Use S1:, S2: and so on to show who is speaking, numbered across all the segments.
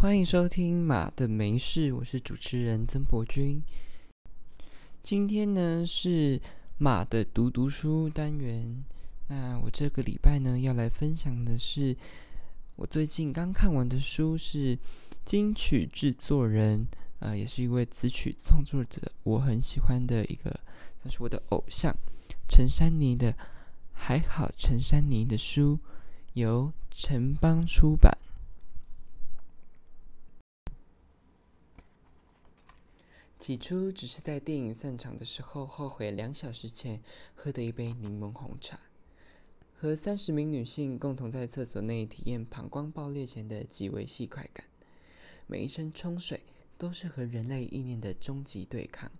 S1: 欢迎收听马的没事，我是主持人曾博君。今天呢是马的读读书单元。那我这个礼拜呢要来分享的是我最近刚看完的书，是金曲制作人，呃，也是一位词曲创作者，我很喜欢的一个，他是我的偶像陈珊妮的《还好陈珊妮》的书，由城邦出版。起初只是在电影散场的时候后悔两小时前喝的一杯柠檬红茶，和三十名女性共同在厕所内体验膀胱爆裂前的极为细快感。每一声冲水都是和人类意念的终极对抗。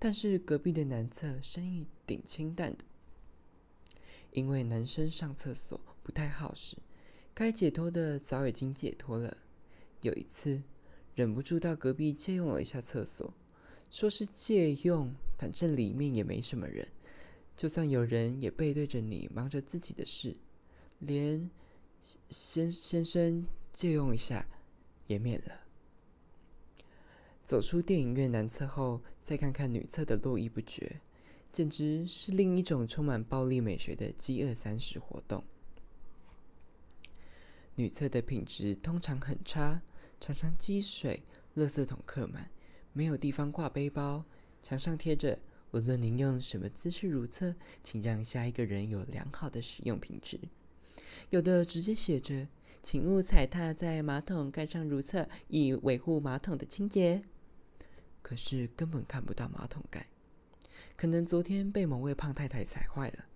S1: 但是隔壁的男厕生意顶清淡的，因为男生上厕所不太耗时，该解脱的早已经解脱了。有一次。忍不住到隔壁借用了一下厕所，说是借用，反正里面也没什么人，就算有人也背对着你忙着自己的事，连先先生借用一下也免了。走出电影院男厕后，再看看女厕的络绎不绝，简直是另一种充满暴力美学的饥饿三十活动。女厕的品质通常很差。常常积水，垃圾桶客满，没有地方挂背包，墙上贴着“无论您用什么姿势如厕，请让下一个人有良好的使用品质”。有的直接写着“请勿踩踏在马桶盖上如厕，以维护马桶的清洁”。可是根本看不到马桶盖，可能昨天被某位胖太太踩坏了。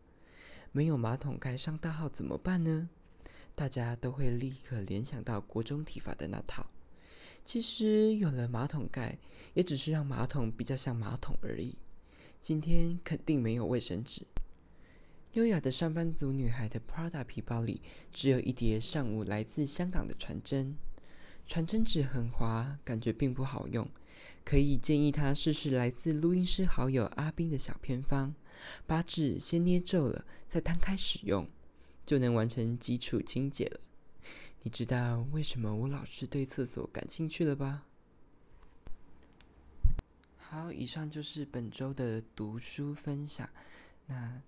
S1: 没有马桶盖上大号怎么办呢？大家都会立刻联想到国中体罚的那套。其实有了马桶盖，也只是让马桶比较像马桶而已。今天肯定没有卫生纸。优雅的上班族女孩的 Prada 皮包里，只有一叠上午来自香港的传真。传真纸很滑，感觉并不好用。可以建议她试试来自录音师好友阿斌的小偏方：把纸先捏皱了，再摊开使用，就能完成基础清洁了。你知道为什么我老是对厕所感兴趣了吧？好，以上就是本周的读书分享。那，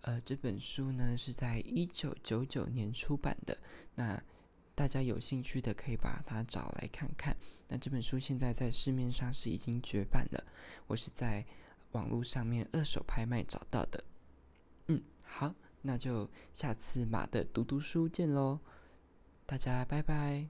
S1: 呃，这本书呢是在一九九九年出版的。那大家有兴趣的可以把它找来看看。那这本书现在在市面上是已经绝版了。我是在网络上面二手拍卖找到的。嗯，好，那就下次马的读读书见喽。大家拜拜。